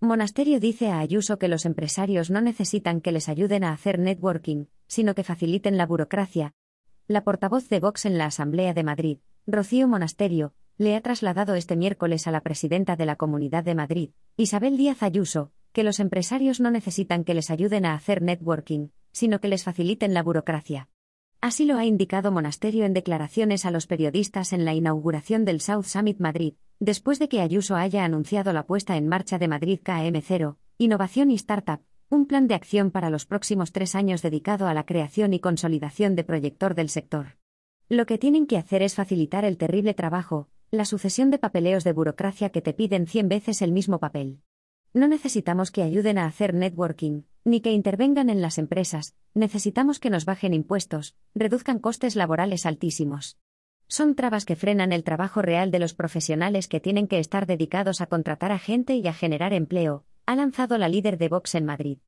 Monasterio dice a Ayuso que los empresarios no necesitan que les ayuden a hacer networking, sino que faciliten la burocracia. La portavoz de Vox en la Asamblea de Madrid, Rocío Monasterio, le ha trasladado este miércoles a la presidenta de la Comunidad de Madrid, Isabel Díaz Ayuso, que los empresarios no necesitan que les ayuden a hacer networking, sino que les faciliten la burocracia. Así lo ha indicado Monasterio en declaraciones a los periodistas en la inauguración del South Summit Madrid, después de que Ayuso haya anunciado la puesta en marcha de Madrid KM0, Innovación y Startup, un plan de acción para los próximos tres años dedicado a la creación y consolidación de proyector del sector. Lo que tienen que hacer es facilitar el terrible trabajo, la sucesión de papeleos de burocracia que te piden 100 veces el mismo papel. No necesitamos que ayuden a hacer networking, ni que intervengan en las empresas, necesitamos que nos bajen impuestos, reduzcan costes laborales altísimos. Son trabas que frenan el trabajo real de los profesionales que tienen que estar dedicados a contratar a gente y a generar empleo, ha lanzado la líder de Vox en Madrid.